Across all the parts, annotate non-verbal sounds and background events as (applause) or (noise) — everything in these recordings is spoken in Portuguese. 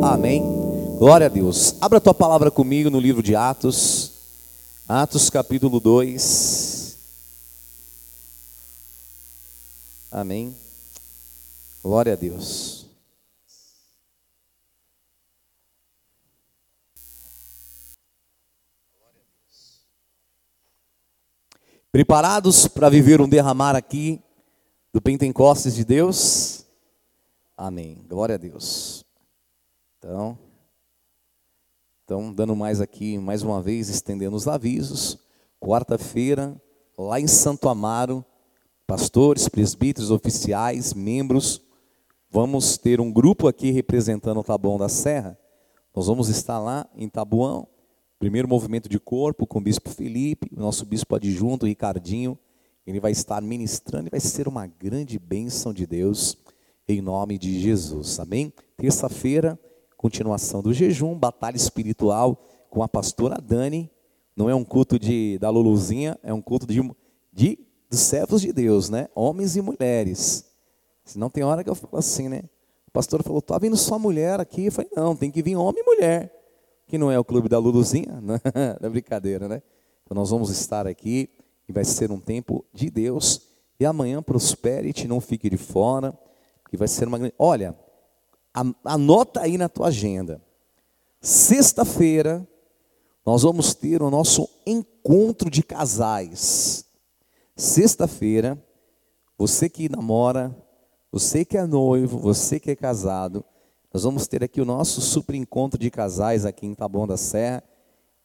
Amém. Glória a Deus. Abra a tua palavra comigo no livro de Atos. Atos capítulo 2. Amém. Glória a Deus. Preparados para viver um derramar aqui do Pentecostes de Deus? Amém. Glória a Deus. Então, então, dando mais aqui, mais uma vez, estendendo os avisos. Quarta-feira, lá em Santo Amaro, pastores, presbíteros, oficiais, membros, vamos ter um grupo aqui representando o Taboão da Serra. Nós vamos estar lá em Tabuão, primeiro movimento de corpo com o bispo Felipe, o nosso bispo adjunto, Ricardinho. Ele vai estar ministrando e vai ser uma grande bênção de Deus em nome de Jesus. Amém? Terça-feira, continuação do jejum, batalha espiritual com a pastora Dani. Não é um culto de, da Luluzinha, é um culto de, de dos servos de Deus, né? Homens e mulheres. Senão tem hora que eu falo assim, né? O pastor falou, tá vindo só mulher aqui. Eu falei, não, tem que vir homem e mulher. Que não é o clube da Luluzinha, (laughs) não é brincadeira, né? Então nós vamos estar aqui e vai ser um tempo de Deus. E amanhã prosperite, não fique de fora que vai ser uma grande. Olha, anota aí na tua agenda. Sexta-feira, nós vamos ter o nosso encontro de casais. Sexta-feira, você que namora, você que é noivo, você que é casado, nós vamos ter aqui o nosso super encontro de casais aqui em Taboão da Serra.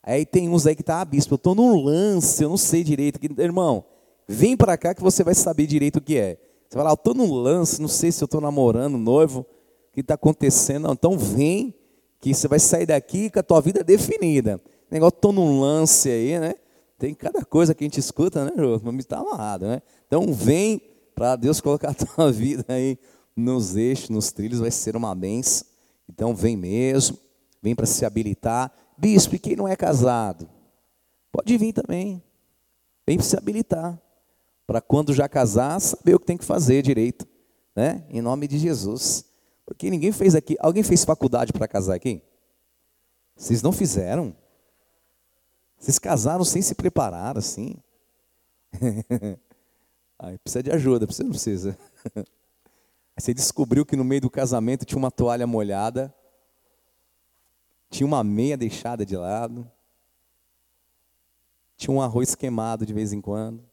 Aí tem uns aí que tá, ah, bispo, eu estou num lance, eu não sei direito. Irmão, vem para cá que você vai saber direito o que é. Você vai lá, eu estou num lance, não sei se eu estou namorando, noivo, que está acontecendo? Então vem, que você vai sair daqui com a tua vida definida. Negócio, estou num lance aí, né? Tem cada coisa que a gente escuta, né, Jô? Mas está amarrado, né? Então vem para Deus colocar a tua (laughs) vida aí nos eixos, nos trilhos, vai ser uma benção. Então vem mesmo, vem para se habilitar. Bispo, e quem não é casado? Pode vir também. Vem para se habilitar para quando já casar, saber o que tem que fazer direito, né? Em nome de Jesus. Porque ninguém fez aqui, alguém fez faculdade para casar aqui? Vocês não fizeram? Vocês casaram sem se preparar assim? (laughs) Ai, precisa de ajuda, precisa não precisa. (laughs) você descobriu que no meio do casamento tinha uma toalha molhada, tinha uma meia deixada de lado, tinha um arroz queimado de vez em quando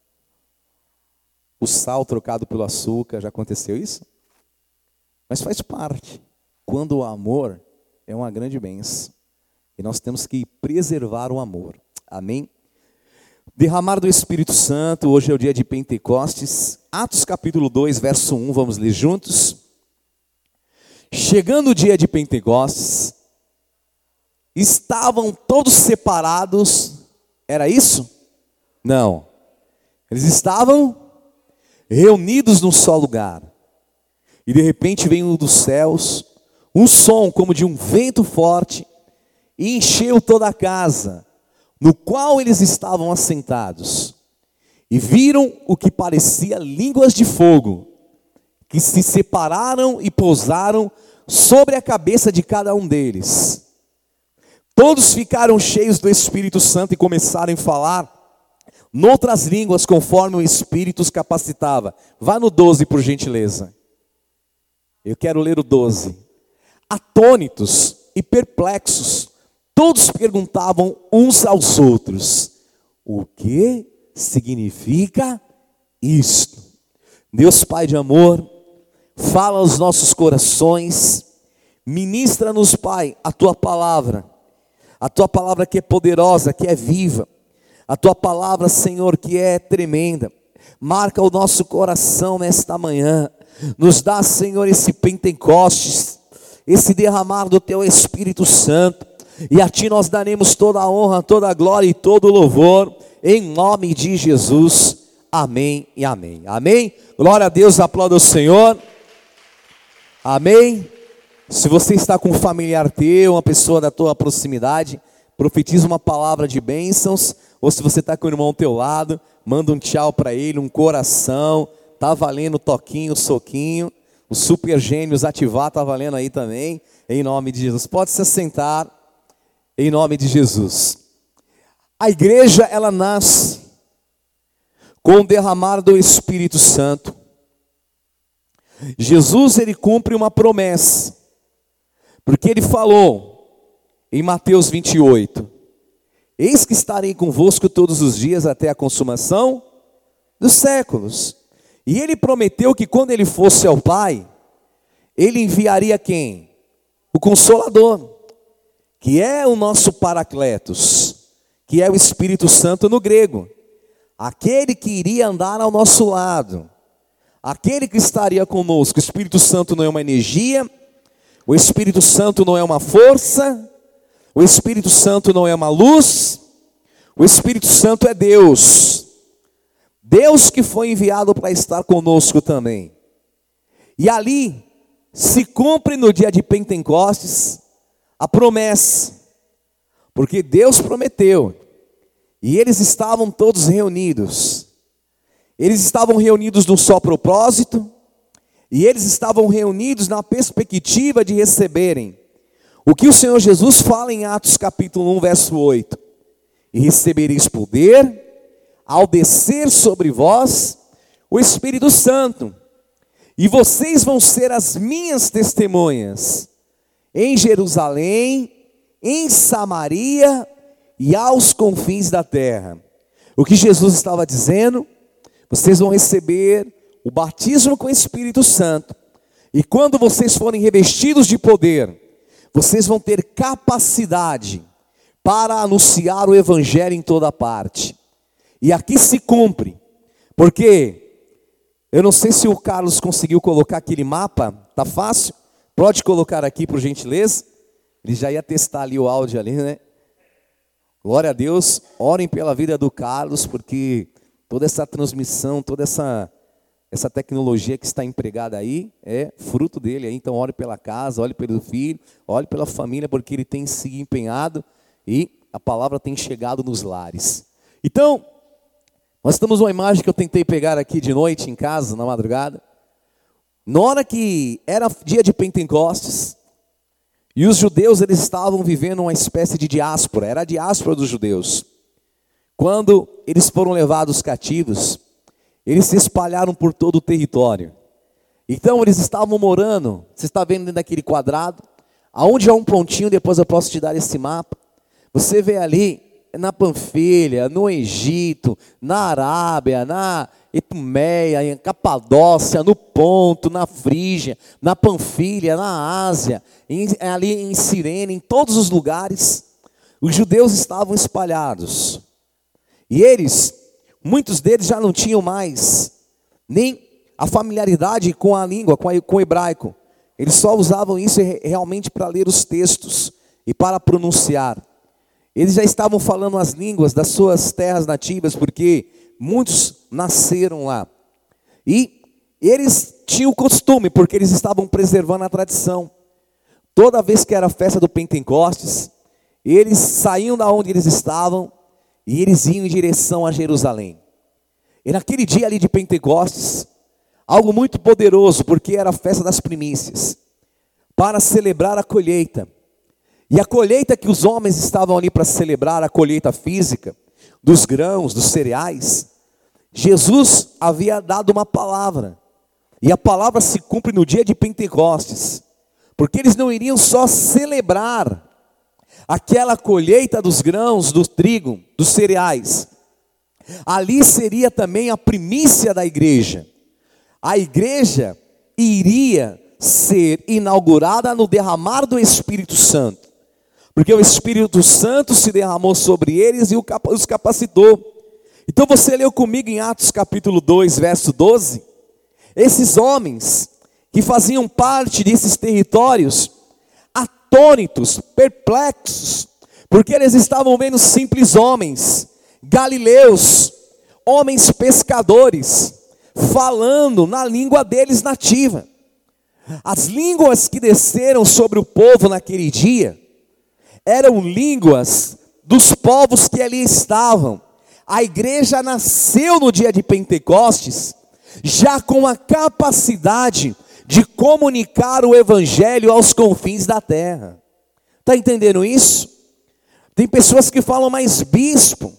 o sal trocado pelo açúcar, já aconteceu isso? Mas faz parte. Quando o amor é uma grande benção. E nós temos que preservar o amor. Amém? Derramar do Espírito Santo, hoje é o dia de Pentecostes. Atos capítulo 2, verso 1, vamos ler juntos. Chegando o dia de Pentecostes, estavam todos separados, era isso? Não. Eles estavam reunidos num só lugar. E de repente veio dos céus um som como de um vento forte e encheu toda a casa no qual eles estavam assentados. E viram o que parecia línguas de fogo, que se separaram e pousaram sobre a cabeça de cada um deles. Todos ficaram cheios do Espírito Santo e começaram a falar noutras línguas, conforme o Espírito os capacitava. Vá no 12, por gentileza. Eu quero ler o 12. Atônitos e perplexos, todos perguntavam uns aos outros: o que significa isto? Deus Pai de amor, fala aos nossos corações, ministra-nos, Pai, a tua palavra, a tua palavra que é poderosa, que é viva a tua palavra, Senhor, que é tremenda, marca o nosso coração nesta manhã. Nos dá, Senhor, esse Pentecostes, esse derramar do teu Espírito Santo. E a ti nós daremos toda a honra, toda a glória e todo o louvor, em nome de Jesus. Amém e amém. Amém. Glória a Deus, aplauda o Senhor. Amém. Se você está com um familiar teu, uma pessoa da tua proximidade, profetiza uma palavra de bênçãos ou se você está com o irmão ao teu lado, manda um tchau para ele, um coração. Tá valendo toquinho, soquinho. os super gênios ativar, está valendo aí também, em nome de Jesus. Pode se assentar, em nome de Jesus. A igreja, ela nasce com o derramar do Espírito Santo. Jesus, ele cumpre uma promessa, porque ele falou em Mateus 28, Eis que estarei convosco todos os dias até a consumação dos séculos. E ele prometeu que quando ele fosse ao Pai, ele enviaria quem? O Consolador, que é o nosso Paracletos, que é o Espírito Santo no grego, aquele que iria andar ao nosso lado, aquele que estaria conosco. O Espírito Santo não é uma energia, o Espírito Santo não é uma força, o Espírito Santo não é uma luz, o Espírito Santo é Deus. Deus que foi enviado para estar conosco também. E ali se cumpre no dia de Pentecostes a promessa, porque Deus prometeu, e eles estavam todos reunidos. Eles estavam reunidos num só propósito, e eles estavam reunidos na perspectiva de receberem o que o Senhor Jesus fala em Atos capítulo 1, verso 8: E recebereis poder ao descer sobre vós o Espírito Santo, e vocês vão ser as minhas testemunhas em Jerusalém, em Samaria e aos confins da terra. O que Jesus estava dizendo, vocês vão receber o batismo com o Espírito Santo, e quando vocês forem revestidos de poder, vocês vão ter capacidade para anunciar o Evangelho em toda parte. E aqui se cumpre, porque eu não sei se o Carlos conseguiu colocar aquele mapa, tá fácil? Pode colocar aqui, por gentileza. Ele já ia testar ali o áudio ali, né? Glória a Deus. Orem pela vida do Carlos, porque toda essa transmissão, toda essa essa tecnologia que está empregada aí é fruto dele. Então, ore pela casa, ore pelo filho, ore pela família, porque ele tem se empenhado e a palavra tem chegado nos lares. Então, nós temos uma imagem que eu tentei pegar aqui de noite em casa, na madrugada. Na hora que era dia de Pentecostes, e os judeus eles estavam vivendo uma espécie de diáspora, era a diáspora dos judeus. Quando eles foram levados cativos, eles se espalharam por todo o território. Então eles estavam morando, você está vendo dentro daquele quadrado, aonde há um pontinho, depois eu posso te dar esse mapa. Você vê ali na Panfilha, no Egito, na Arábia, na Etumeia, em Capadócia, no Ponto, na Frígia, na Panfilha, na Ásia, em, ali em Sirene, em todos os lugares, os judeus estavam espalhados. E eles Muitos deles já não tinham mais nem a familiaridade com a língua, com, a, com o hebraico. Eles só usavam isso realmente para ler os textos e para pronunciar. Eles já estavam falando as línguas das suas terras nativas, porque muitos nasceram lá. E eles tinham o costume, porque eles estavam preservando a tradição. Toda vez que era a festa do Pentecostes, eles saíam da onde eles estavam e eles iam em direção a Jerusalém. E naquele dia ali de Pentecostes, algo muito poderoso, porque era a festa das primícias, para celebrar a colheita. E a colheita que os homens estavam ali para celebrar, a colheita física, dos grãos, dos cereais, Jesus havia dado uma palavra, e a palavra se cumpre no dia de Pentecostes, porque eles não iriam só celebrar aquela colheita dos grãos, do trigo, dos cereais. Ali seria também a primícia da igreja. A igreja iria ser inaugurada no derramar do Espírito Santo, porque o Espírito Santo se derramou sobre eles e os capacitou. Então você leu comigo em Atos capítulo 2, verso 12? Esses homens que faziam parte desses territórios, atônitos, perplexos, porque eles estavam vendo simples homens, galileus, homens pescadores, falando na língua deles nativa. As línguas que desceram sobre o povo naquele dia eram línguas dos povos que ali estavam. A igreja nasceu no dia de Pentecostes, já com a capacidade de comunicar o evangelho aos confins da terra. Está entendendo isso? Tem pessoas que falam, mas bispo,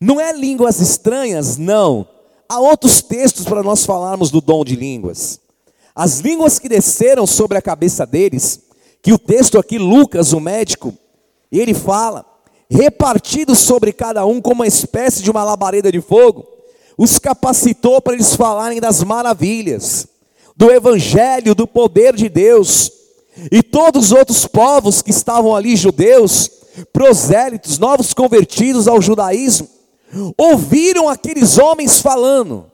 não é línguas estranhas? Não. Há outros textos para nós falarmos do dom de línguas. As línguas que desceram sobre a cabeça deles, que o texto aqui, Lucas, o médico, ele fala, repartidos sobre cada um como uma espécie de uma labareda de fogo, os capacitou para eles falarem das maravilhas, do evangelho, do poder de Deus. E todos os outros povos que estavam ali, judeus, prosélitos, novos convertidos ao judaísmo, ouviram aqueles homens falando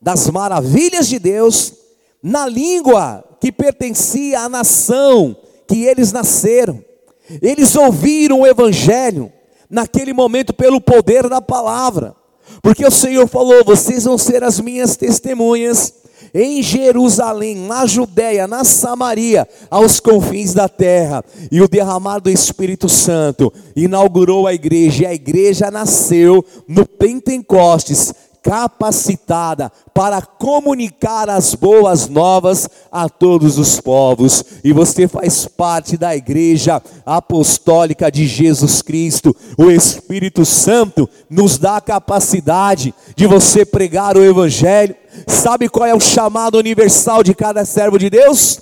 das maravilhas de Deus na língua que pertencia à nação que eles nasceram. Eles ouviram o evangelho naquele momento pelo poder da palavra. Porque o Senhor falou: "Vocês vão ser as minhas testemunhas em Jerusalém, na Judéia, na Samaria, aos confins da terra. E o derramar do Espírito Santo inaugurou a igreja, e a igreja nasceu no Pentecostes, capacitada para comunicar as boas novas a todos os povos. E você faz parte da igreja apostólica de Jesus Cristo. O Espírito Santo nos dá a capacidade de você pregar o evangelho. Sabe qual é o chamado universal de cada servo de Deus?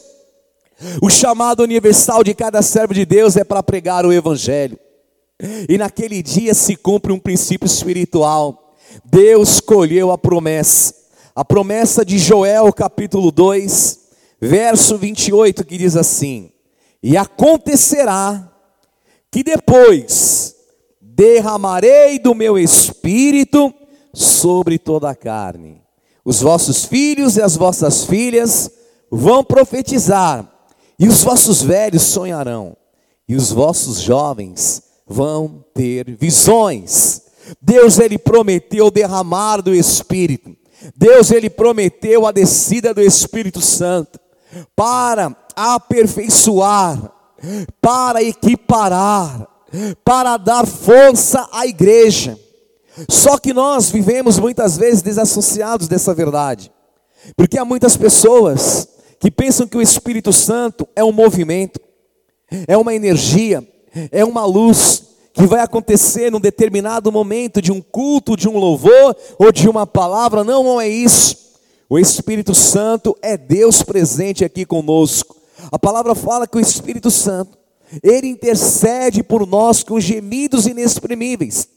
O chamado universal de cada servo de Deus é para pregar o evangelho. E naquele dia se cumpre um princípio espiritual Deus escolheu a promessa, a promessa de Joel capítulo 2, verso 28, que diz assim: E acontecerá que depois derramarei do meu espírito sobre toda a carne. Os vossos filhos e as vossas filhas vão profetizar, e os vossos velhos sonharão, e os vossos jovens vão ter visões. Deus ele prometeu derramar do Espírito. Deus ele prometeu a descida do Espírito Santo para aperfeiçoar, para equiparar, para dar força à igreja. Só que nós vivemos muitas vezes desassociados dessa verdade. Porque há muitas pessoas que pensam que o Espírito Santo é um movimento, é uma energia, é uma luz, que vai acontecer num determinado momento de um culto, de um louvor ou de uma palavra, não, não é isso. O Espírito Santo é Deus presente aqui conosco. A palavra fala que o Espírito Santo, ele intercede por nós com gemidos inexprimíveis.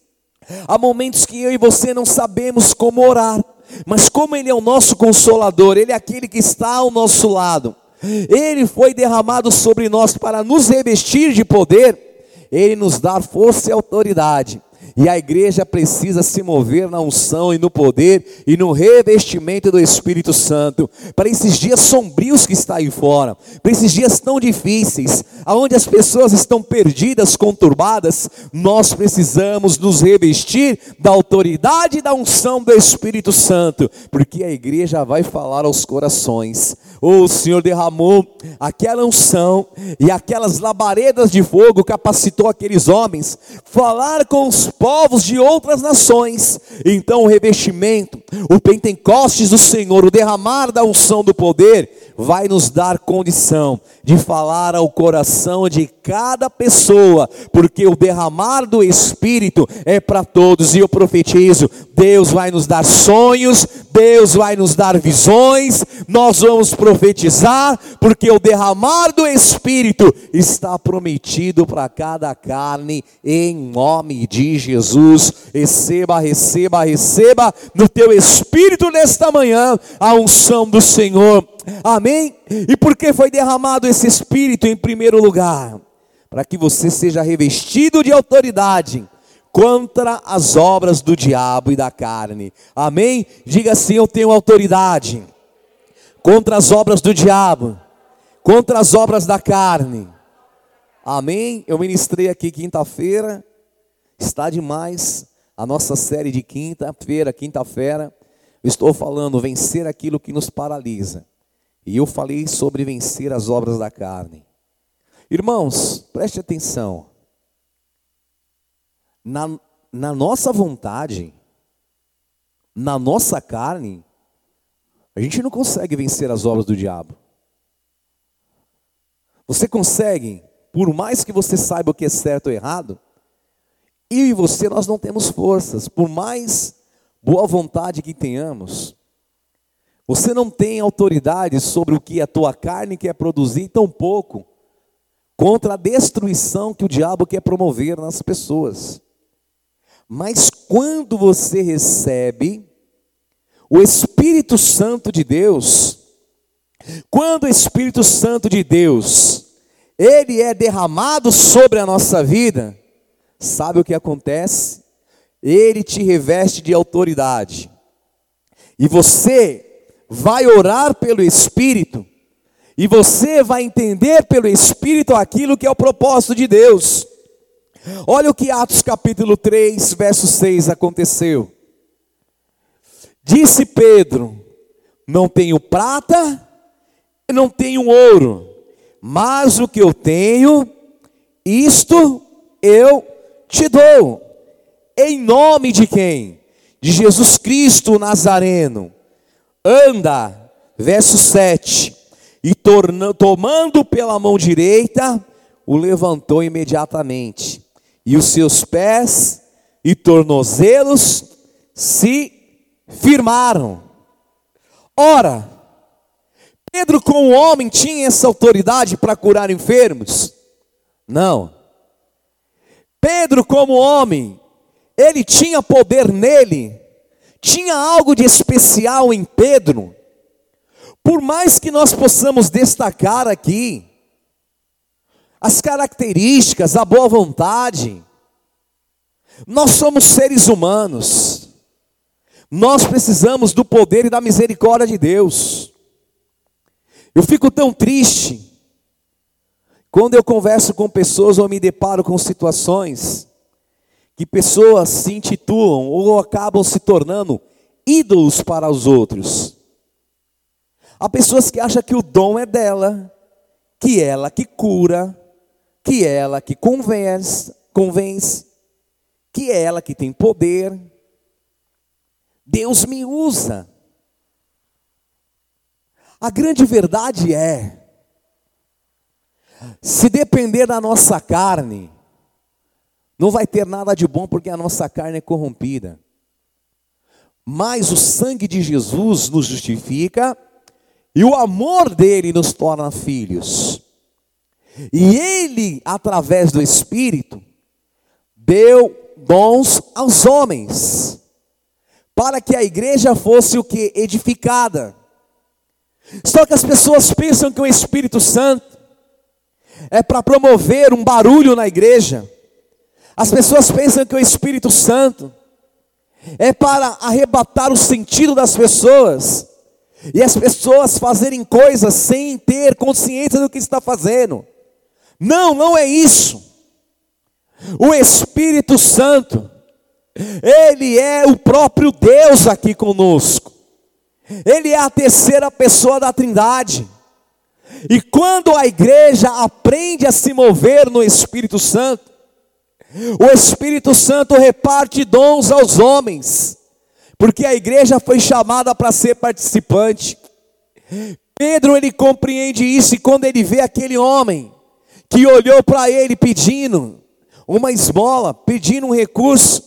Há momentos que eu e você não sabemos como orar, mas como Ele é o nosso consolador, Ele é aquele que está ao nosso lado, Ele foi derramado sobre nós para nos revestir de poder ele nos dá força e autoridade. E a igreja precisa se mover na unção e no poder e no revestimento do Espírito Santo. Para esses dias sombrios que está aí fora, para esses dias tão difíceis, aonde as pessoas estão perdidas, conturbadas, nós precisamos nos revestir da autoridade e da unção do Espírito Santo, porque a igreja vai falar aos corações. Oh, o Senhor derramou aquela unção e aquelas labaredas de fogo capacitou aqueles homens falar com os povos de outras nações. Então o revestimento, o Pentecostes do Senhor, o derramar da unção do poder, vai nos dar condição de falar ao coração de cada pessoa, porque o derramar do Espírito é para todos, e eu profetizo: Deus vai nos dar sonhos, Deus vai nos dar visões, nós vamos profetizar, porque o derramar do Espírito está prometido para cada carne, em nome de Jesus. Receba, receba, receba no teu espírito nesta manhã a unção do Senhor. Amém? E por que foi derramado esse Espírito em primeiro lugar? Para que você seja revestido de autoridade contra as obras do diabo e da carne. Amém? Diga assim: Eu tenho autoridade contra as obras do diabo, contra as obras da carne. Amém? Eu ministrei aqui quinta-feira, está demais a nossa série de quinta-feira, quinta-feira. Estou falando vencer aquilo que nos paralisa. E eu falei sobre vencer as obras da carne. Irmãos, preste atenção. Na, na nossa vontade, na nossa carne, a gente não consegue vencer as obras do diabo. Você consegue, por mais que você saiba o que é certo ou errado, eu e você nós não temos forças, por mais boa vontade que tenhamos, você não tem autoridade sobre o que a tua carne quer produzir, tão pouco contra a destruição que o diabo quer promover nas pessoas. Mas quando você recebe o Espírito Santo de Deus, quando o Espírito Santo de Deus, ele é derramado sobre a nossa vida, sabe o que acontece? Ele te reveste de autoridade. E você vai orar pelo Espírito, e você vai entender pelo Espírito aquilo que é o propósito de Deus. Olha o que Atos capítulo 3, verso 6 aconteceu. Disse Pedro: Não tenho prata, não tenho ouro, mas o que eu tenho, isto eu te dou. Em nome de quem? De Jesus Cristo Nazareno. Anda, verso 7. E torna, tomando pela mão direita, o levantou imediatamente. E os seus pés e tornozelos se firmaram. Ora, Pedro, como homem, tinha essa autoridade para curar enfermos? Não. Pedro, como homem, ele tinha poder nele, tinha algo de especial em Pedro. Por mais que nós possamos destacar aqui as características, a boa vontade, nós somos seres humanos. Nós precisamos do poder e da misericórdia de Deus. Eu fico tão triste quando eu converso com pessoas ou me deparo com situações que pessoas se intitulam ou acabam se tornando ídolos para os outros. Há pessoas que acham que o dom é dela, que ela que cura, que ela que convence, convence, que é ela que tem poder. Deus me usa. A grande verdade é, se depender da nossa carne, não vai ter nada de bom porque a nossa carne é corrompida. Mas o sangue de Jesus nos justifica e o amor dele nos torna filhos. E ele, através do Espírito, deu dons aos homens para que a igreja fosse o que? Edificada. Só que as pessoas pensam que o Espírito Santo é para promover um barulho na igreja. As pessoas pensam que o Espírito Santo é para arrebatar o sentido das pessoas. E as pessoas fazerem coisas sem ter consciência do que está fazendo. Não, não é isso. O Espírito Santo ele é o próprio Deus aqui conosco. Ele é a terceira pessoa da Trindade. E quando a igreja aprende a se mover no Espírito Santo, o Espírito Santo reparte dons aos homens, porque a igreja foi chamada para ser participante. Pedro ele compreende isso e quando ele vê aquele homem que olhou para ele pedindo uma esmola, pedindo um recurso,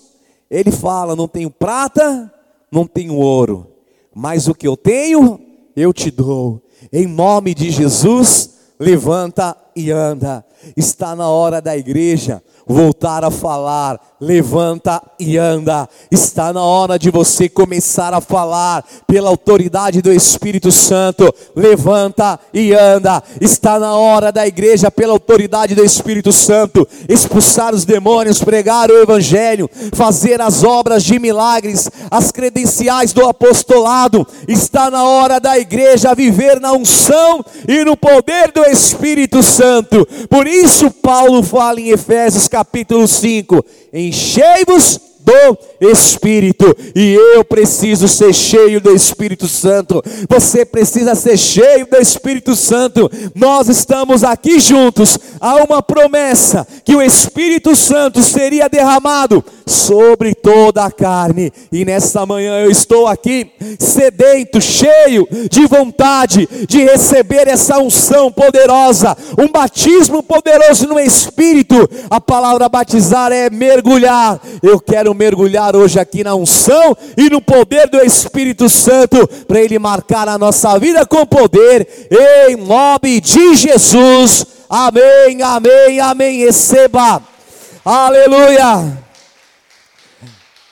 ele fala: Não tenho prata, não tenho ouro, mas o que eu tenho, eu te dou. Em nome de Jesus, levanta e anda. Está na hora da igreja voltar a falar, levanta e anda. Está na hora de você começar a falar pela autoridade do Espírito Santo, levanta e anda. Está na hora da igreja, pela autoridade do Espírito Santo, expulsar os demônios, pregar o Evangelho, fazer as obras de milagres, as credenciais do apostolado. Está na hora da igreja viver na unção e no poder do Espírito Santo. Por isso, Paulo fala em Efésios capítulo 5: Enchei-vos do Espírito. E eu preciso ser cheio do Espírito Santo. Você precisa ser cheio do Espírito Santo. Nós estamos aqui juntos. Há uma promessa que o Espírito Santo seria derramado sobre toda a carne. E nesta manhã eu estou aqui sedento, cheio de vontade de receber essa unção poderosa, um batismo poderoso no Espírito. A palavra batizar é mergulhar. Eu quero mergulhar hoje aqui na unção e no poder do Espírito Santo para ele marcar a nossa vida com poder em nome de Jesus. Amém, amém, amém. Receba. Aleluia.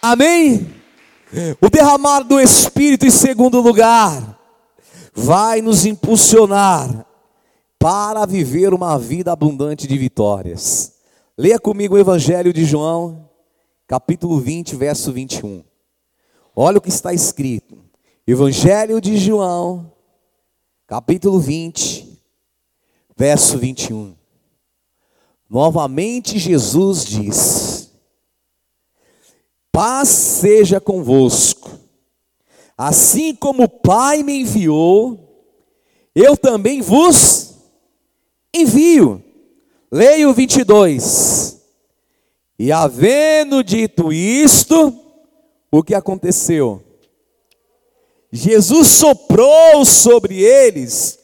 Amém? O derramar do Espírito, em segundo lugar, vai nos impulsionar para viver uma vida abundante de vitórias. Leia comigo o Evangelho de João, capítulo 20, verso 21. Olha o que está escrito. Evangelho de João, capítulo 20, verso 21. Novamente Jesus diz: Paz seja convosco. Assim como o Pai me enviou, eu também vos envio. Leia o 22. E havendo dito isto, o que aconteceu? Jesus soprou sobre eles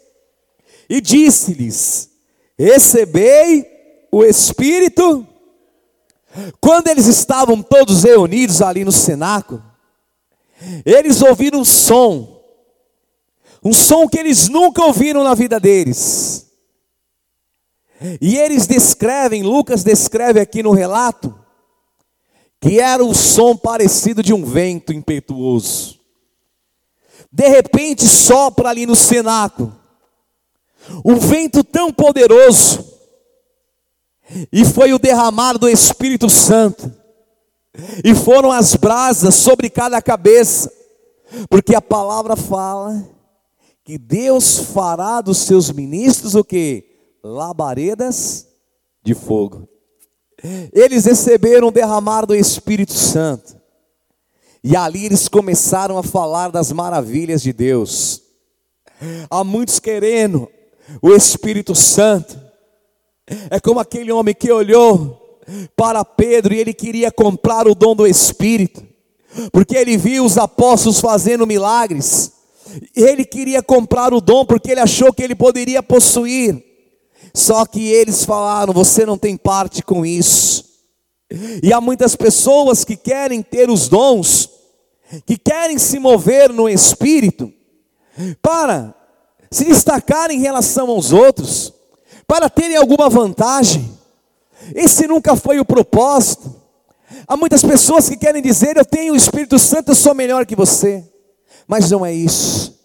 e disse-lhes: Recebei o Espírito quando eles estavam todos reunidos ali no cenáculo, eles ouviram um som, um som que eles nunca ouviram na vida deles. E eles descrevem, Lucas descreve aqui no relato, que era o som parecido de um vento impetuoso. De repente sopra ali no cenáculo, um vento tão poderoso, e foi o derramar do Espírito Santo, e foram as brasas sobre cada cabeça, porque a palavra fala que Deus fará dos seus ministros o que? Labaredas de fogo. Eles receberam o derramar do Espírito Santo, e ali eles começaram a falar das maravilhas de Deus. Há muitos querendo o Espírito Santo, é como aquele homem que olhou para Pedro e ele queria comprar o dom do Espírito, porque ele viu os apóstolos fazendo milagres. Ele queria comprar o dom porque ele achou que ele poderia possuir. Só que eles falaram: você não tem parte com isso. E há muitas pessoas que querem ter os dons, que querem se mover no espírito, para se destacar em relação aos outros para terem alguma vantagem. Esse nunca foi o propósito. Há muitas pessoas que querem dizer: Eu tenho o Espírito Santo, eu sou melhor que você. Mas não é isso.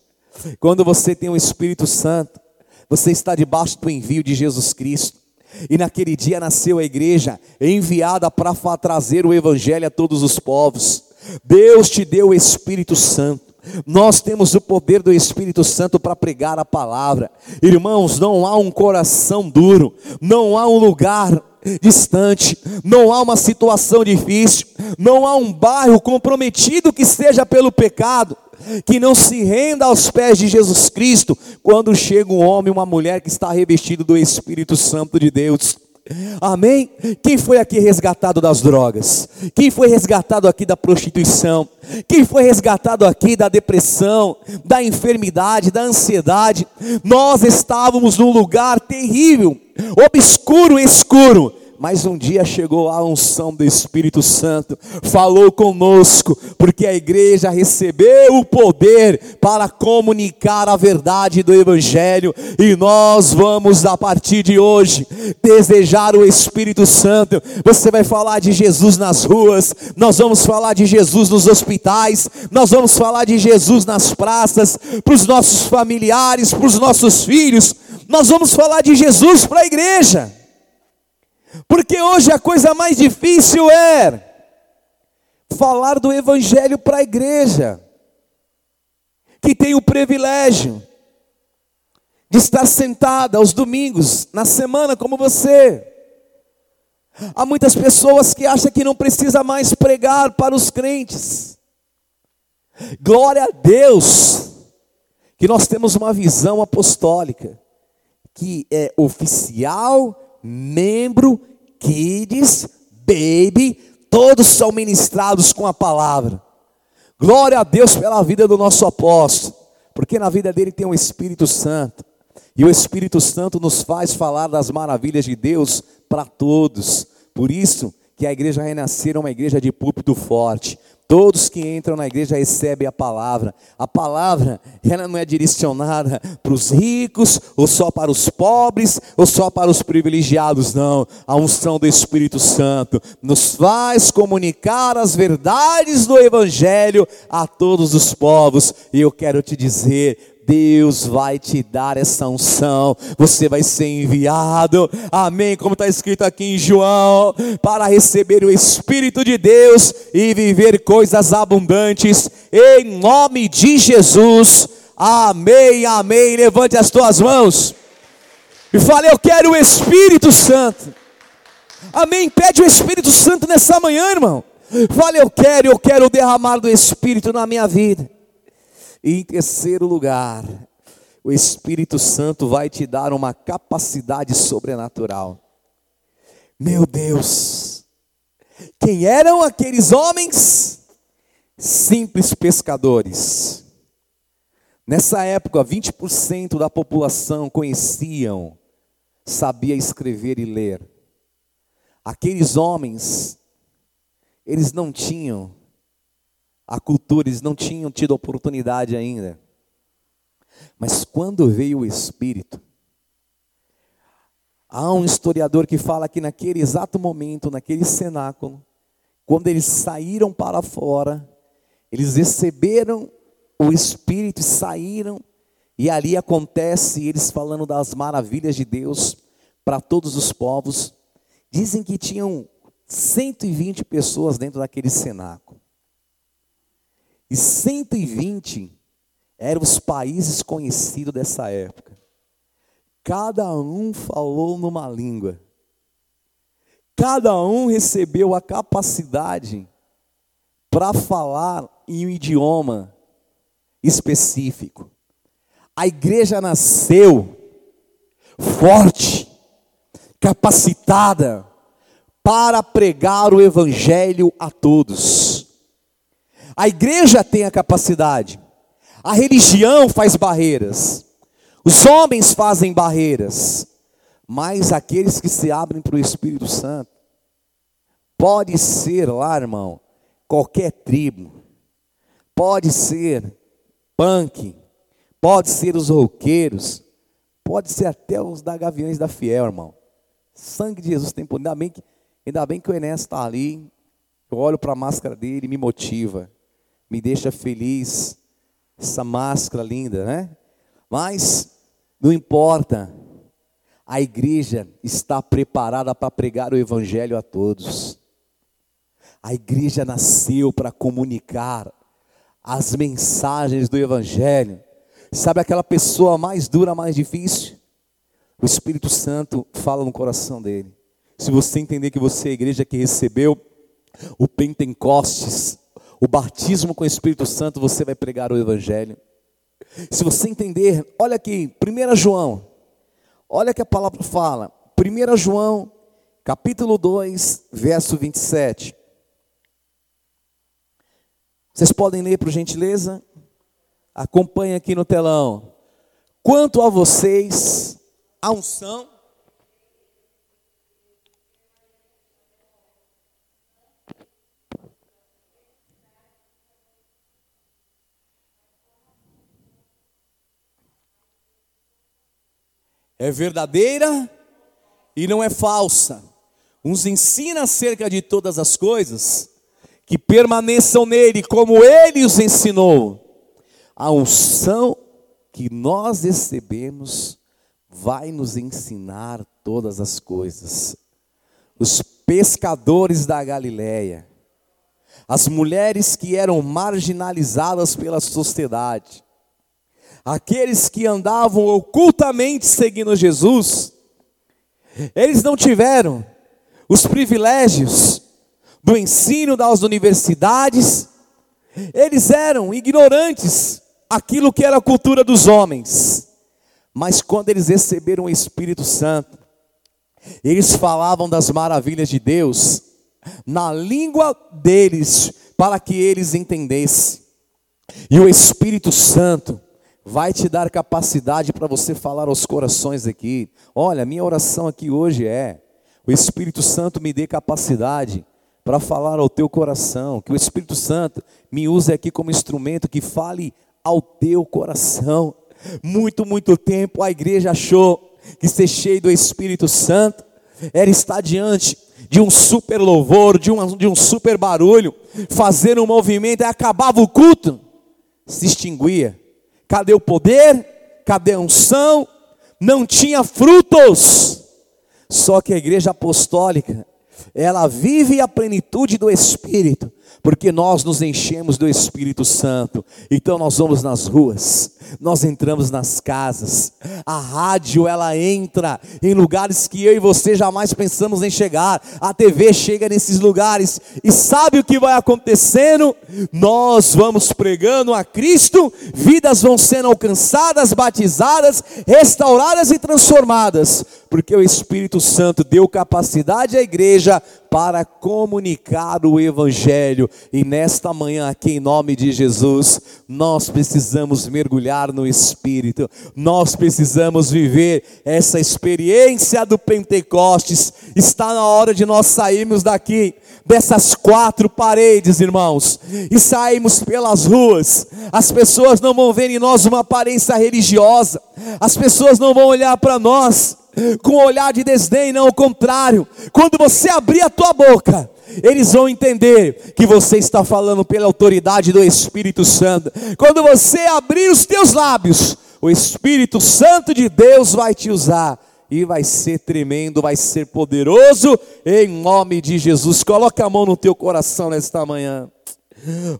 Quando você tem o Espírito Santo, você está debaixo do envio de Jesus Cristo. E naquele dia nasceu a igreja, enviada para trazer o Evangelho a todos os povos. Deus te deu o Espírito Santo. Nós temos o poder do Espírito Santo para pregar a palavra. Irmãos, não há um coração duro, não há um lugar distante, não há uma situação difícil, não há um bairro comprometido que seja pelo pecado, que não se renda aos pés de Jesus Cristo quando chega um homem, uma mulher que está revestido do Espírito Santo de Deus. Amém? Quem foi aqui resgatado das drogas? Quem foi resgatado aqui da prostituição? Quem foi resgatado aqui da depressão, da enfermidade, da ansiedade? Nós estávamos num lugar terrível, obscuro, escuro mas um dia chegou a unção do Espírito Santo, falou conosco, porque a igreja recebeu o poder para comunicar a verdade do Evangelho, e nós vamos, a partir de hoje, desejar o Espírito Santo. Você vai falar de Jesus nas ruas, nós vamos falar de Jesus nos hospitais, nós vamos falar de Jesus nas praças, para os nossos familiares, para os nossos filhos, nós vamos falar de Jesus para a igreja. Porque hoje a coisa mais difícil é falar do Evangelho para a igreja, que tem o privilégio de estar sentada aos domingos, na semana, como você. Há muitas pessoas que acham que não precisa mais pregar para os crentes. Glória a Deus, que nós temos uma visão apostólica, que é oficial, membro, kids, baby, todos são ministrados com a palavra. Glória a Deus pela vida do nosso apóstolo, porque na vida dele tem o Espírito Santo. E o Espírito Santo nos faz falar das maravilhas de Deus para todos. Por isso que a igreja renascer é uma igreja de púlpito forte. Todos que entram na igreja recebem a palavra. A palavra, ela não é direcionada para os ricos, ou só para os pobres, ou só para os privilegiados, não. A unção do Espírito Santo nos faz comunicar as verdades do Evangelho a todos os povos. E eu quero te dizer, Deus vai te dar essa unção, você vai ser enviado, amém, como está escrito aqui em João, para receber o Espírito de Deus e viver coisas abundantes, em nome de Jesus, amém, amém. Levante as tuas mãos e fale: Eu quero o Espírito Santo, amém. Pede o Espírito Santo nessa manhã, irmão. Fale, eu quero, eu quero derramar do Espírito na minha vida. E em terceiro lugar, o Espírito Santo vai te dar uma capacidade sobrenatural. Meu Deus, quem eram aqueles homens? Simples pescadores. Nessa época, 20% da população conheciam, sabia escrever e ler. Aqueles homens, eles não tinham a cultura, eles não tinham tido oportunidade ainda. Mas quando veio o Espírito, há um historiador que fala que naquele exato momento, naquele cenáculo, quando eles saíram para fora, eles receberam o Espírito e saíram, e ali acontece eles falando das maravilhas de Deus para todos os povos. Dizem que tinham 120 pessoas dentro daquele cenáculo. E 120 eram os países conhecidos dessa época. Cada um falou numa língua. Cada um recebeu a capacidade para falar em um idioma específico. A igreja nasceu forte, capacitada para pregar o evangelho a todos. A igreja tem a capacidade, a religião faz barreiras, os homens fazem barreiras, mas aqueles que se abrem para o Espírito Santo, pode ser lá, irmão, qualquer tribo, pode ser punk, pode ser os roqueiros, pode ser até os da Gaviões da Fiel, irmão. Sangue de Jesus tem poder. Ainda bem que, ainda bem que o Enéas está ali. Eu olho para a máscara dele e me motiva me deixa feliz, essa máscara linda, né? Mas não importa, a igreja está preparada para pregar o Evangelho a todos. A igreja nasceu para comunicar as mensagens do Evangelho. Sabe aquela pessoa mais dura, mais difícil? O Espírito Santo fala no coração dele. Se você entender que você é a igreja que recebeu o Pentecostes, o batismo com o Espírito Santo, você vai pregar o Evangelho. Se você entender, olha aqui, 1 João, olha que a palavra fala, 1 João, capítulo 2, verso 27. Vocês podem ler por gentileza? Acompanhe aqui no telão. Quanto a vocês, a unção é verdadeira e não é falsa. Uns ensina acerca de todas as coisas, que permaneçam nele como ele os ensinou. A unção que nós recebemos vai nos ensinar todas as coisas. Os pescadores da Galileia, as mulheres que eram marginalizadas pela sociedade, aqueles que andavam ocultamente seguindo Jesus, eles não tiveram os privilégios do ensino das universidades, eles eram ignorantes aquilo que era a cultura dos homens. Mas quando eles receberam o Espírito Santo, eles falavam das maravilhas de Deus na língua deles, para que eles entendessem. E o Espírito Santo vai te dar capacidade para você falar aos corações aqui. Olha, minha oração aqui hoje é: o Espírito Santo me dê capacidade para falar ao teu coração, que o Espírito Santo me use aqui como instrumento que fale ao teu coração. Muito, muito tempo a igreja achou que ser cheio do Espírito Santo era estar diante de um super louvor, de um, de um super barulho, fazer um movimento, e acabava o culto, se extinguia. Cadê o poder? Cadê a unção? Não tinha frutos. Só que a igreja apostólica, ela vive a plenitude do Espírito, porque nós nos enchemos do Espírito Santo. Então nós vamos nas ruas, nós entramos nas casas. A rádio ela entra em lugares que eu e você jamais pensamos em chegar. A TV chega nesses lugares e sabe o que vai acontecendo? Nós vamos pregando a Cristo, vidas vão sendo alcançadas, batizadas, restauradas e transformadas, porque o Espírito Santo deu capacidade à igreja para comunicar o Evangelho. E nesta manhã, aqui em nome de Jesus, nós precisamos mergulhar no Espírito, nós precisamos viver essa experiência do Pentecostes. Está na hora de nós sairmos daqui dessas quatro paredes, irmãos, e saímos pelas ruas. As pessoas não vão ver em nós uma aparência religiosa, as pessoas não vão olhar para nós com um olhar de desdém, não, ao contrário. Quando você abrir a tua boca, eles vão entender que você está falando pela autoridade do Espírito Santo. Quando você abrir os teus lábios, o Espírito Santo de Deus vai te usar e vai ser tremendo, vai ser poderoso em nome de Jesus. Coloca a mão no teu coração nesta manhã.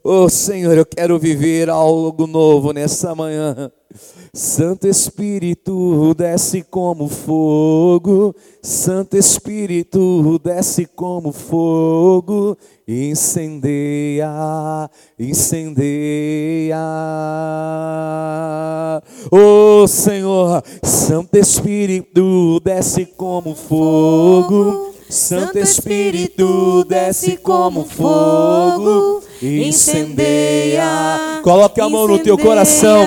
Oh Senhor, eu quero viver algo novo nessa manhã. Santo Espírito desce como fogo, Santo Espírito desce como fogo, incendeia, incendeia. Oh Senhor, Santo Espírito desce como fogo, Santo Espírito desce como fogo, incendeia. Coloque a mão no teu coração.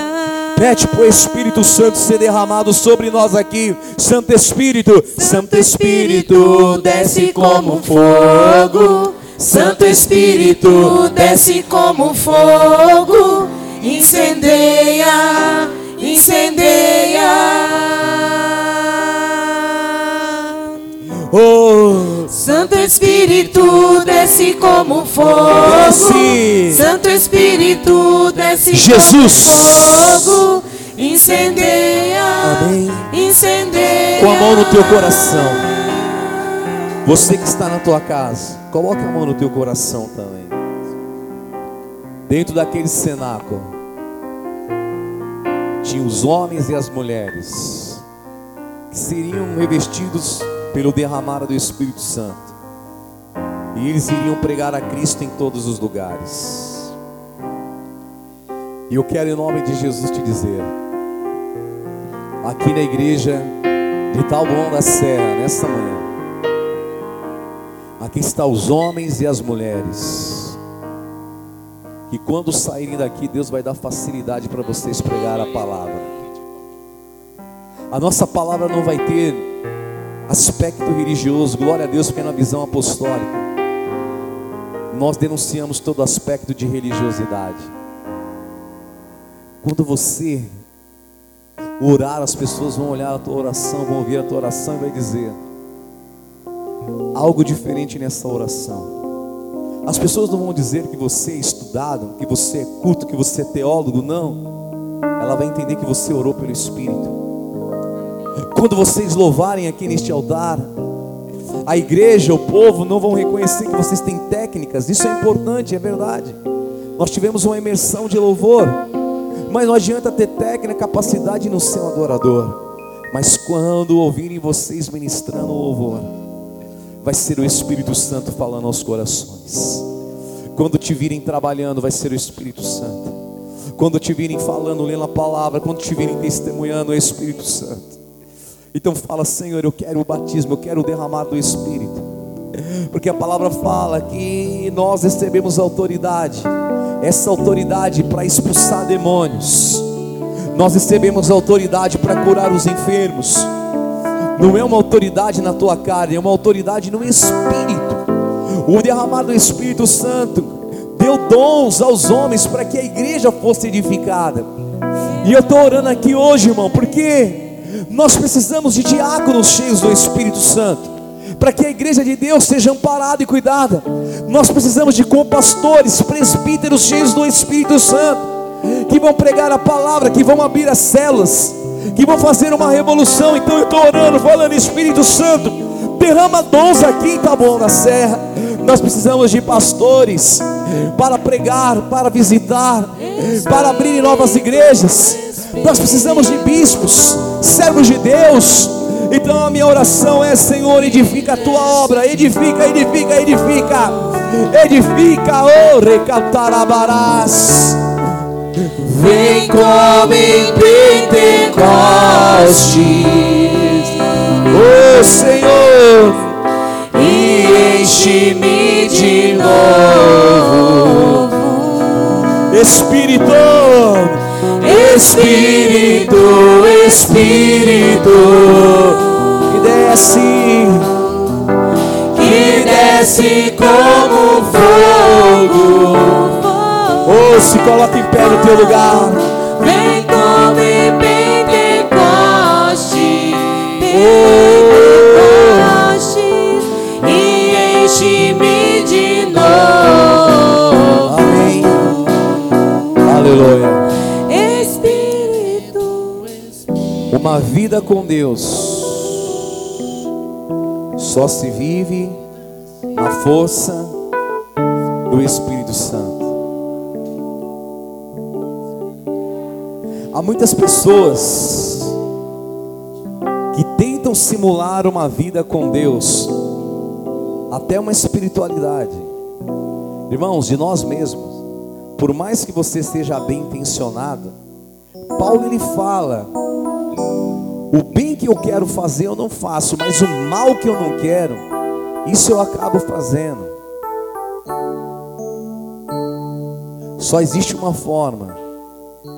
Pede para o Espírito Santo ser derramado sobre nós aqui. Santo Espírito, Santo Espírito, desce como fogo. Santo Espírito, desce como fogo. Incendeia, incendeia. Oh, Santo Espírito desce como fogo. Desce. Santo Espírito desce Jesus. como fogo. Incendeia. Amém. Incendeia. Com a mão no teu coração. Você que está na tua casa, coloque a mão no teu coração também. Dentro daquele cenáculo, tinha os homens e as mulheres que seriam revestidos pelo derramar do Espírito Santo. E eles iriam pregar a Cristo em todos os lugares. E eu quero, em nome de Jesus, te dizer: aqui na igreja de Talbon da Serra, nessa manhã, aqui estão os homens e as mulheres, que quando saírem daqui, Deus vai dar facilidade para vocês pregar a palavra. A nossa palavra não vai ter aspecto religioso, glória a Deus, porque é visão apostólica nós denunciamos todo aspecto de religiosidade. Quando você orar, as pessoas vão olhar a tua oração, vão ouvir a tua oração e vai dizer algo diferente nessa oração. As pessoas não vão dizer que você é estudado, que você é culto, que você é teólogo, não. Ela vai entender que você orou pelo Espírito. Quando vocês louvarem aqui neste altar, a igreja, o povo não vão reconhecer que vocês têm técnicas. Isso é importante, é verdade. Nós tivemos uma imersão de louvor, mas não adianta ter técnica, capacidade no ser um adorador. Mas quando ouvirem vocês ministrando louvor, vai ser o Espírito Santo falando aos corações. Quando te virem trabalhando, vai ser o Espírito Santo. Quando te virem falando, lendo a palavra, quando te virem testemunhando, é o Espírito Santo. Então fala, Senhor, eu quero o batismo, eu quero o derramar do Espírito. Porque a palavra fala que nós recebemos autoridade, essa autoridade para expulsar demônios. Nós recebemos autoridade para curar os enfermos. Não é uma autoridade na tua carne, é uma autoridade no Espírito. O derramar do Espírito Santo deu dons aos homens para que a igreja fosse edificada. E eu estou orando aqui hoje, irmão, porque nós precisamos de diáconos cheios do Espírito Santo para que a igreja de Deus seja amparada e cuidada. Nós precisamos de compastores, presbíteros cheios do Espírito Santo, que vão pregar a palavra, que vão abrir as celas, que vão fazer uma revolução. Então eu estou orando, falando Espírito Santo, derrama dons aqui em Taboão da Serra. Nós precisamos de pastores para pregar, para visitar, para abrir novas igrejas. Nós precisamos de bispos, servos de Deus, então a minha oração é: Senhor, edifica a tua obra, edifica, edifica, edifica, edifica, oh, recatarabarás. Vem como em Pentecostes, oh Senhor, e enche-me de novo, Espírito, Espírito, Espírito, que desce, que desce como fogo. oh, se coloca em pé no teu lugar, Vem como Pentecoste, Pentecoste, Uma vida com Deus só se vive na força do Espírito Santo. Há muitas pessoas que tentam simular uma vida com Deus, até uma espiritualidade. Irmãos, de nós mesmos, por mais que você seja bem intencionado, Paulo ele fala: que eu quero fazer eu não faço, mas o mal que eu não quero, isso eu acabo fazendo. Só existe uma forma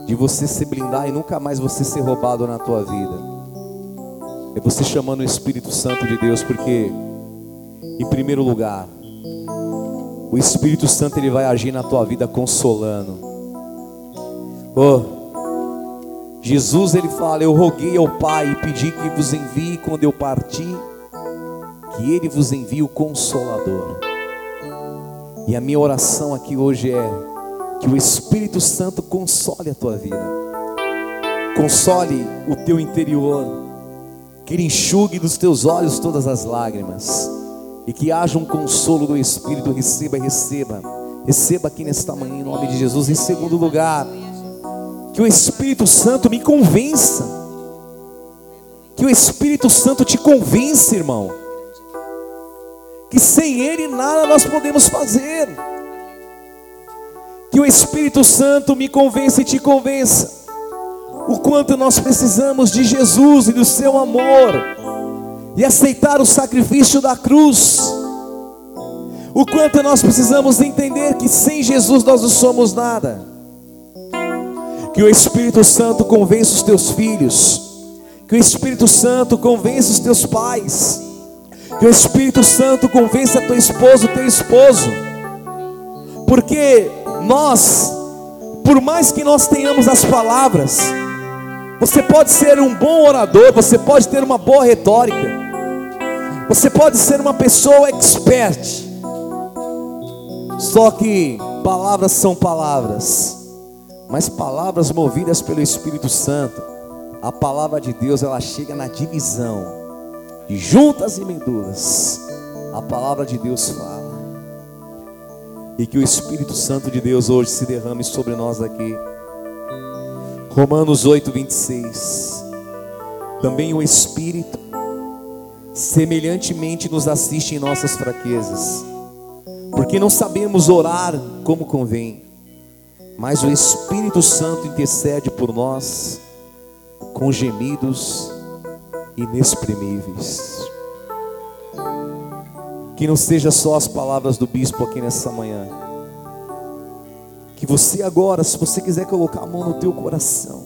de você se blindar e nunca mais você ser roubado na tua vida. É você chamando o Espírito Santo de Deus, porque em primeiro lugar, o Espírito Santo ele vai agir na tua vida consolando. Oh, Jesus ele fala: Eu roguei ao Pai e pedi que vos envie quando eu partir, que Ele vos envie o Consolador. E a minha oração aqui hoje é que o Espírito Santo console a tua vida, console o teu interior, que Ele enxugue dos teus olhos todas as lágrimas, e que haja um consolo do Espírito. Receba, receba, receba aqui nesta manhã em nome de Jesus. Em segundo lugar, que o Espírito Santo me convença. Que o Espírito Santo te convença, irmão. Que sem Ele nada nós podemos fazer. Que o Espírito Santo me convença e te convença. O quanto nós precisamos de Jesus e do seu amor. E aceitar o sacrifício da cruz. O quanto nós precisamos entender que sem Jesus nós não somos nada. Que o Espírito Santo convença os teus filhos. Que o Espírito Santo convença os teus pais. Que o Espírito Santo convença teu esposo, teu esposo. Porque nós, por mais que nós tenhamos as palavras, você pode ser um bom orador, você pode ter uma boa retórica. Você pode ser uma pessoa expert. Só que palavras são palavras mas palavras movidas pelo Espírito Santo, a palavra de Deus ela chega na divisão de juntas e medulas. A palavra de Deus fala. E que o Espírito Santo de Deus hoje se derrame sobre nós aqui. Romanos 8, 26. Também o Espírito semelhantemente nos assiste em nossas fraquezas, porque não sabemos orar como convém, mas o Espírito Santo intercede por nós com gemidos inexprimíveis. Que não seja só as palavras do bispo aqui nessa manhã. Que você agora, se você quiser colocar a mão no teu coração,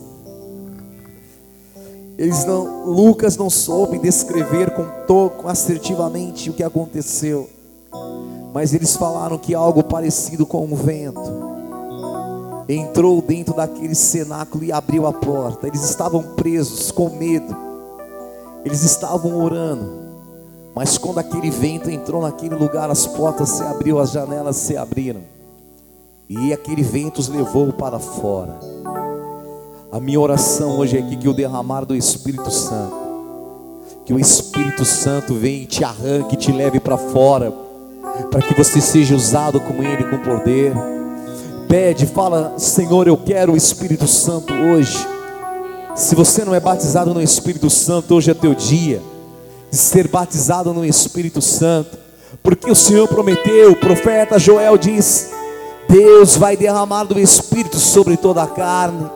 eles não, Lucas não soube descrever com, com assertivamente o que aconteceu, mas eles falaram que algo parecido com um vento entrou dentro daquele cenáculo e abriu a porta. Eles estavam presos com medo, eles estavam orando, mas quando aquele vento entrou naquele lugar, as portas se abriram, as janelas se abriram, e aquele vento os levou para fora. A minha oração hoje é aqui que o derramar do Espírito Santo, que o Espírito Santo venha e te arranque, te leve para fora, para que você seja usado como Ele com poder. Pede, fala, Senhor, eu quero o Espírito Santo hoje. Se você não é batizado no Espírito Santo, hoje é teu dia de ser batizado no Espírito Santo, porque o Senhor prometeu, o profeta Joel diz: Deus vai derramar do Espírito sobre toda a carne.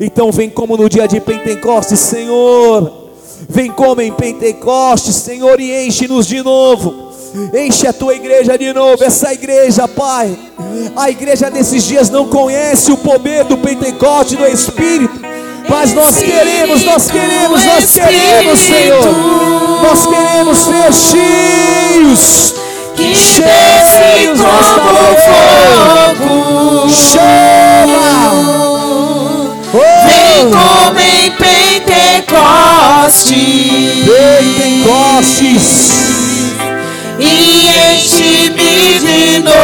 Então vem como no dia de Pentecostes, Senhor. Vem como em Pentecostes, Senhor, e enche-nos de novo. Enche a tua igreja de novo, essa igreja, Pai. A igreja desses dias não conhece o poder do Pentecoste do Espírito. Mas nós queremos, nós queremos, nós queremos, Senhor. Nós queremos ser cheios. Que cheios desta fogo. Chama! Vem como em Pentecostes Pentecostes. E enche-me de novo.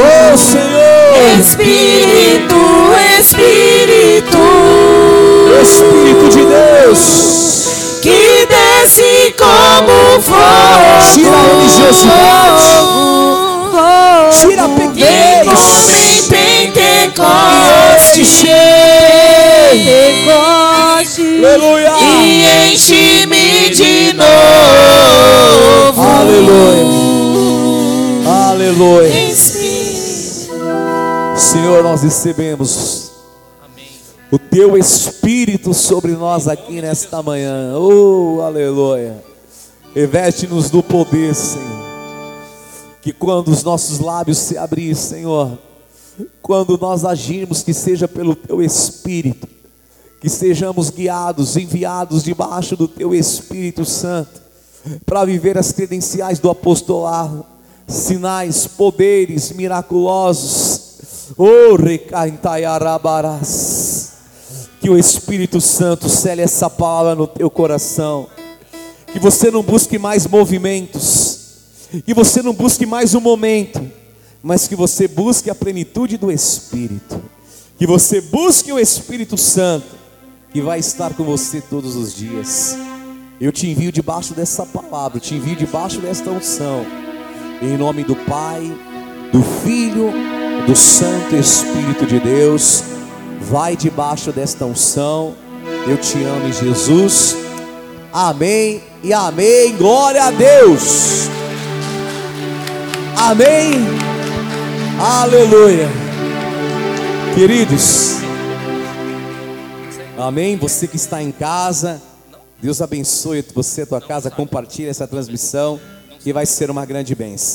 Oh Senhor, Espírito, Espírito, Espírito de Deus, que desce como fogo. tira a religiosidade, tira a pequenez, em Pentecostes. aleluia, E enche-me. Aleluia, aleluia. Espírito. Senhor, nós recebemos o teu Espírito sobre nós aqui nesta manhã. Oh, aleluia. Reveste-nos do poder, Senhor. Que quando os nossos lábios se abrirem, Senhor, quando nós agirmos, que seja pelo teu Espírito, que sejamos guiados, enviados debaixo do teu Espírito Santo, para viver as credenciais do apostolado, sinais, poderes miraculosos. Oh, recaintaiarabarás. Que o Espírito Santo cele essa palavra no teu coração. Que você não busque mais movimentos. Que você não busque mais um momento. Mas que você busque a plenitude do Espírito. Que você busque o Espírito Santo. Que vai estar com você todos os dias. Eu te envio debaixo dessa palavra. Te envio debaixo desta unção. Em nome do Pai, do Filho, do Santo Espírito de Deus. Vai debaixo desta unção. Eu te amo em Jesus. Amém e amém. Glória a Deus. Amém. Aleluia. Queridos. Amém. Você que está em casa, Deus abençoe você, a tua casa. Compartilhe essa transmissão que vai ser uma grande bênção.